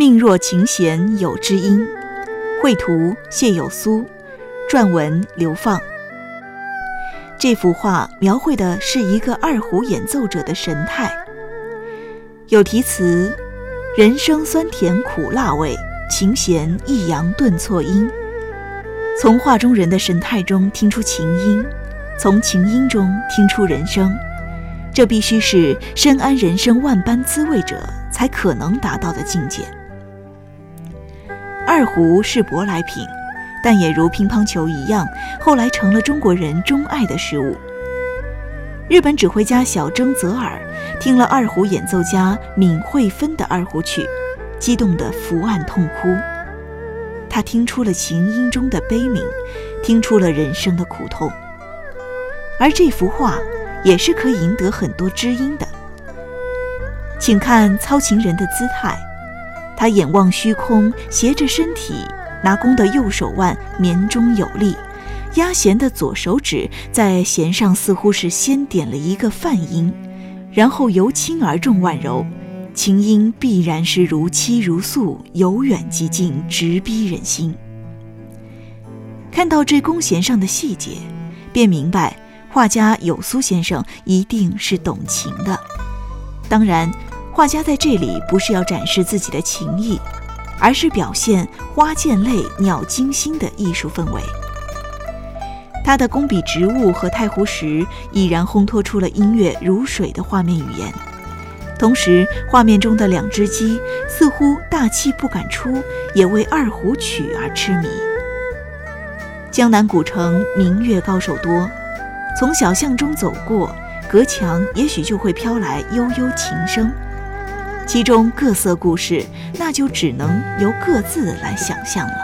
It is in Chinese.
命若琴弦有知音。绘图谢有苏，撰文刘放。这幅画描绘的是一个二胡演奏者的神态，有题词：“人生酸甜苦辣味，琴弦抑扬顿挫音。”从画中人的神态中听出琴音，从琴音中听出人生，这必须是深谙人生万般滋味者才可能达到的境界。二胡是舶来品。但也如乒乓球一样，后来成了中国人钟爱的事物。日本指挥家小征泽尔听了二胡演奏家闵惠芬的二胡曲，激动得伏案痛哭。他听出了琴音中的悲悯，听出了人生的苦痛。而这幅画也是可以赢得很多知音的。请看操琴人的姿态，他眼望虚空，斜着身体。拿弓的右手腕绵中有力，压弦的左手指在弦上似乎是先点了一个泛音，然后由轻而重万柔，琴音必然是如泣如诉，由远及近，直逼人心。看到这弓弦上的细节，便明白画家有苏先生一定是懂琴的。当然，画家在这里不是要展示自己的琴艺。而是表现花溅泪、鸟惊心的艺术氛围。他的工笔植物和太湖石已然烘托出了音乐如水的画面语言，同时画面中的两只鸡似乎大气不敢出，也为二胡曲而痴迷。江南古城明月高手多，从小巷中走过，隔墙也许就会飘来悠悠琴声。其中各色故事，那就只能由各自来想象了。